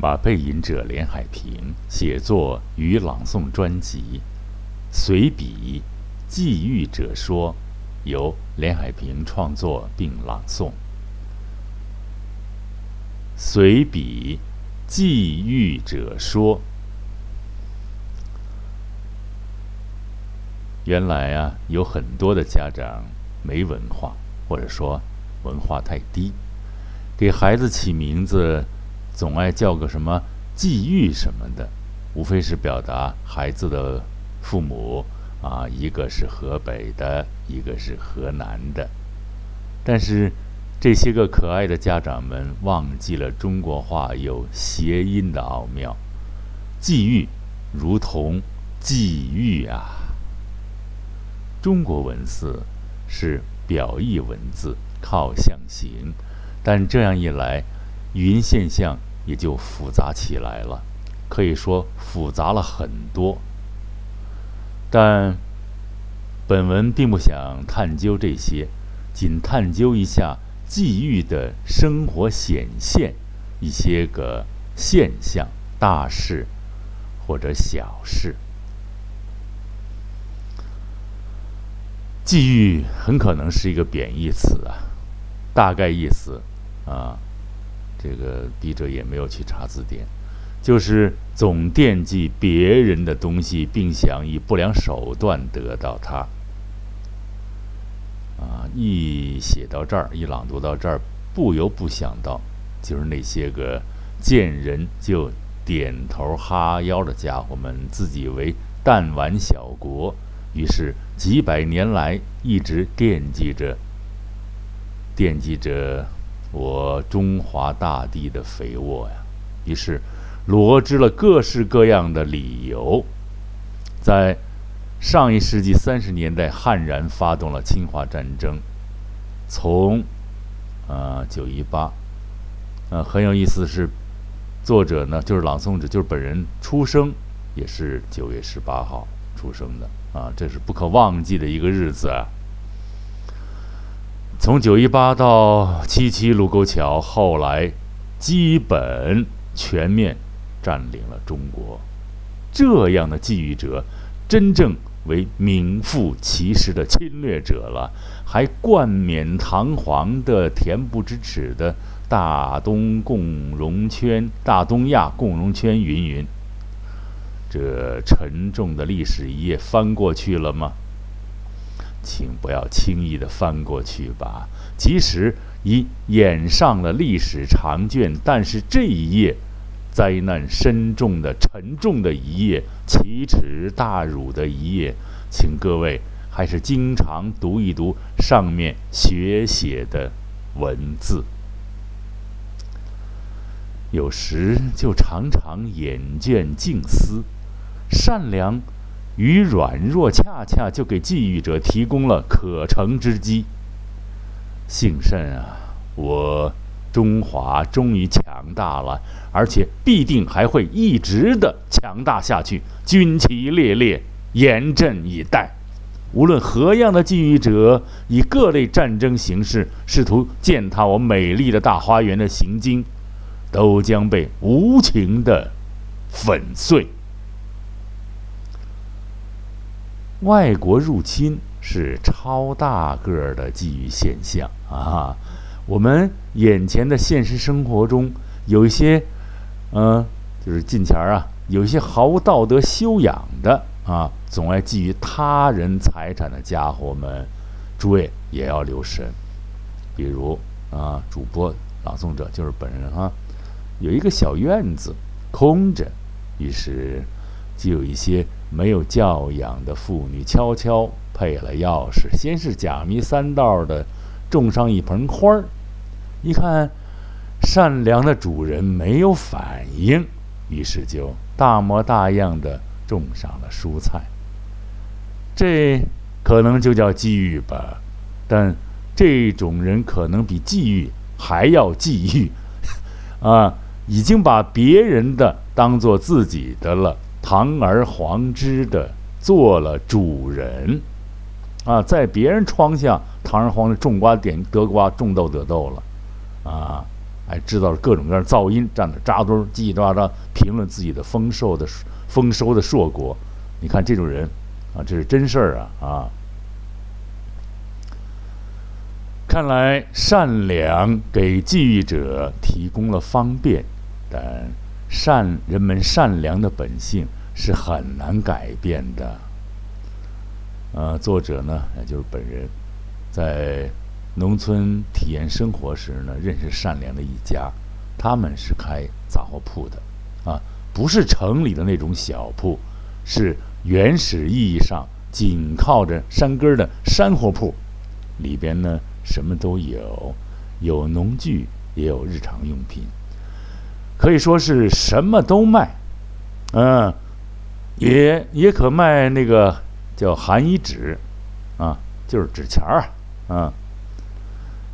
马背影者连海平写作与朗诵专辑《随笔寄寓者说》，由连海平创作并朗诵。《随笔寄寓者说》，原来啊，有很多的家长没文化，或者说文化太低，给孩子起名字。总爱叫个什么际遇什么的，无非是表达孩子的父母啊，一个是河北的，一个是河南的。但是这些个可爱的家长们忘记了中国话有谐音的奥妙，际遇如同际遇啊。中国文字是表意文字，靠象形，但这样一来，语音现象。也就复杂起来了，可以说复杂了很多。但本文并不想探究这些，仅探究一下际遇的生活显现，一些个现象、大事或者小事。际遇很可能是一个贬义词啊，大概意思啊。这个笔者也没有去查字典，就是总惦记别人的东西，并想以不良手段得到它。啊，一写到这儿，一朗读到这儿，不由不想到，就是那些个见人就点头哈腰的家伙们，自己为弹丸小国，于是几百年来一直惦记着，惦记着。我中华大地的肥沃呀，于是罗织了各式各样的理由，在上一世纪三十年代悍然发动了侵华战争。从啊九一八，呃很有意思是，作者呢就是朗诵者就是本人出生也是九月十八号出生的啊，这是不可忘记的一个日子啊。从九一八到七七卢沟桥，后来基本全面占领了中国。这样的觊觎者，真正为名副其实的侵略者了，还冠冕堂皇的恬不知耻的大东共荣圈、大东亚共荣圈云云。这沉重的历史一页翻过去了吗？请不要轻易的翻过去吧。即使已掩上了历史长卷，但是这一页，灾难深重的、沉重的一页，奇耻大辱的一页，请各位还是经常读一读上面学写的文字。有时就常常眼倦静思，善良。与软弱，恰恰就给觊觎者提供了可乘之机。幸甚啊，我中华终于强大了，而且必定还会一直的强大下去。军旗猎猎，严阵以待。无论何样的觊觎者，以各类战争形式试图践踏我美丽的大花园的行径，都将被无情的粉碎。外国入侵是超大个儿的基于现象啊！我们眼前的现实生活中，有一些，嗯，就是近前儿啊，有一些毫无道德修养的啊，总爱觊觎他人财产的家伙们，诸位也要留神。比如啊，主播朗诵者就是本人哈，有一个小院子空着，于是就有一些。没有教养的妇女悄悄配了钥匙，先是假迷三道的种上一盆花儿，一看善良的主人没有反应，于是就大模大样的种上了蔬菜。这可能就叫机遇吧，但这种人可能比际遇还要际遇，啊，已经把别人的当做自己的了。堂而皇之的做了主人，啊，在别人窗下堂而皇的种瓜点得瓜，种豆得豆了，啊，哎，制造了各种各样的噪音，站着扎堆叽叽喳喳评论自己的丰收的丰收的硕果。你看这种人啊，这是真事儿啊啊！看来善良给觊觎者提供了方便，但善人们善良的本性是很难改变的。呃，作者呢，也就是本人，在农村体验生活时呢，认识善良的一家，他们是开杂货铺的，啊，不是城里的那种小铺，是原始意义上紧靠着山根的山货铺，里边呢。什么都有，有农具，也有日常用品，可以说是什么都卖。嗯，也也可卖那个叫寒衣纸，啊，就是纸钱儿啊。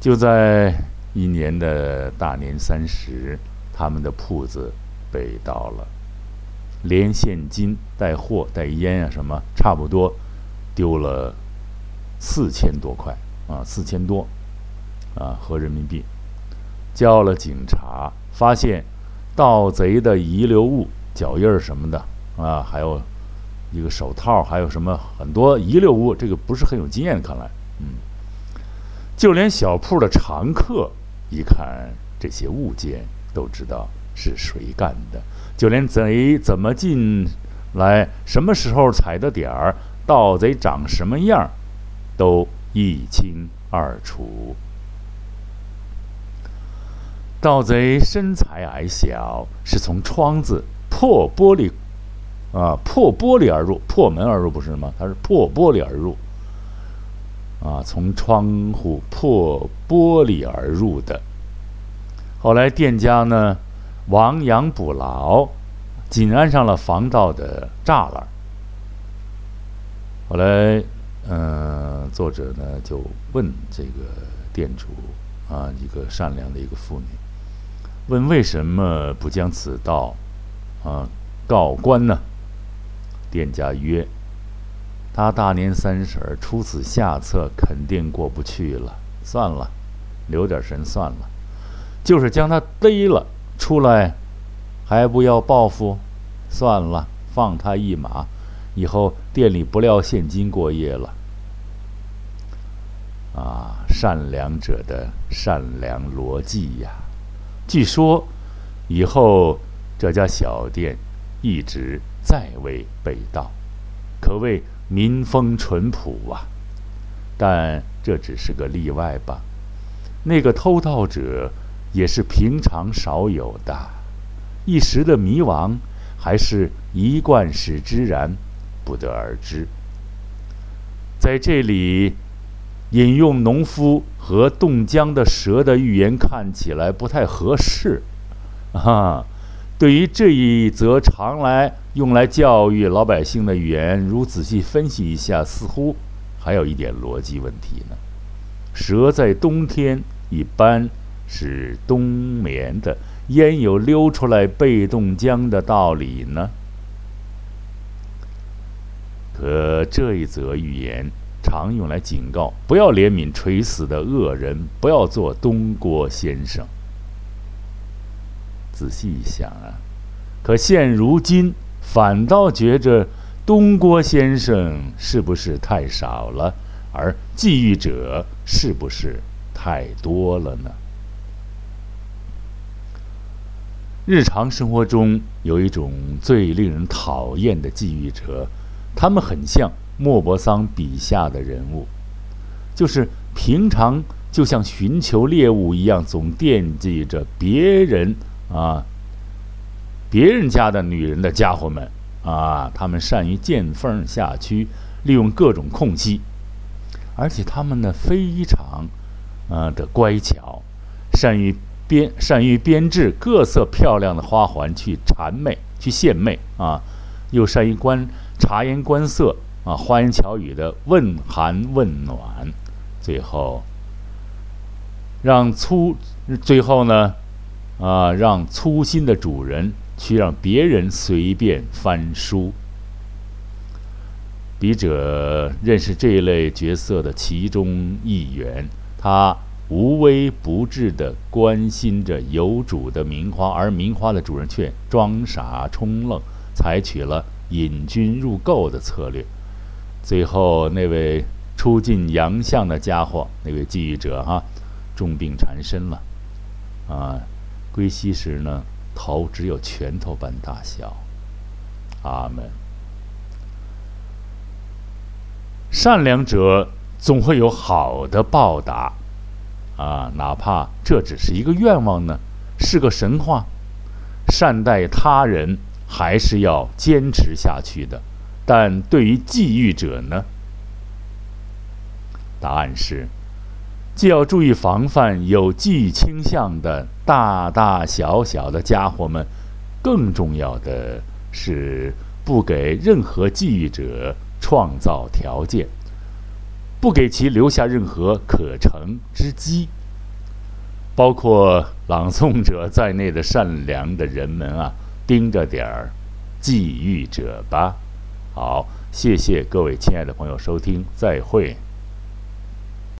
就在一年的大年三十，他们的铺子被盗了，连现金带货带烟啊什么，差不多丢了四千多块。啊，四千多，啊，合人民币，交了警察，发现盗贼的遗留物，脚印儿什么的，啊，还有一个手套，还有什么很多遗留物，这个不是很有经验，看来，嗯，就连小铺的常客一看这些物件，都知道是谁干的，就连贼怎么进来，什么时候踩的点儿，盗贼长什么样，都。一清二楚。盗贼身材矮小，是从窗子破玻璃，啊，破玻璃而入，破门而入不是吗？他是破玻璃而入，啊，从窗户破玻璃而入的。后来店家呢，亡羊补牢，紧安上了防盗的栅栏。后来。嗯，作者呢就问这个店主啊，一个善良的一个妇女，问为什么不将此道啊告官呢？店家曰：“他大年三十出此下策，肯定过不去了。算了，留点神算了。就是将他逮了出来，还不要报复？算了，放他一马，以后店里不撂现金过夜了。”啊，善良者的善良逻辑呀！据说以后这家小店一直再未被盗，可谓民风淳朴啊。但这只是个例外吧？那个偷盗者也是平常少有的，一时的迷惘，还是一贯使之然，不得而知。在这里。引用农夫和冻僵的蛇的寓言看起来不太合适，啊，对于这一则常来用来教育老百姓的语言，如仔细分析一下，似乎还有一点逻辑问题呢。蛇在冬天一般是冬眠的，焉有溜出来被冻僵的道理呢？可这一则寓言。常用来警告，不要怜悯垂死的恶人，不要做东郭先生。仔细一想啊，可现如今反倒觉着东郭先生是不是太少了，而觊觎者是不是太多了呢？日常生活中有一种最令人讨厌的觊觎者，他们很像。莫泊桑笔下的人物，就是平常就像寻求猎物一样，总惦记着别人啊，别人家的女人的家伙们啊，他们善于见缝下蛆，利用各种空隙，而且他们呢非常啊的乖巧，善于编善于编制各色漂亮的花环去谄媚去献媚啊，又善于观察言观色。啊，花言巧语的问寒问暖，最后让粗最后呢，啊，让粗心的主人去让别人随便翻书。笔者认识这一类角色的其中一员，他无微不至地关心着有主的名花，而名花的主人却装傻充愣，采取了引君入垢的策略。最后，那位出尽洋相的家伙，那位记者哈，重病缠身了。啊，归西时呢，头只有拳头般大小。阿门。善良者总会有好的报答。啊，哪怕这只是一个愿望呢，是个神话，善待他人还是要坚持下去的。但对于觊觎者呢？答案是，既要注意防范有记忆倾向的大大小小的家伙们，更重要的是不给任何记忆者创造条件。不给其留下任何可乘之机，包括朗诵者在内的善良的人们啊，盯着点儿觊觎者吧。好，谢谢各位亲爱的朋友收听，再会。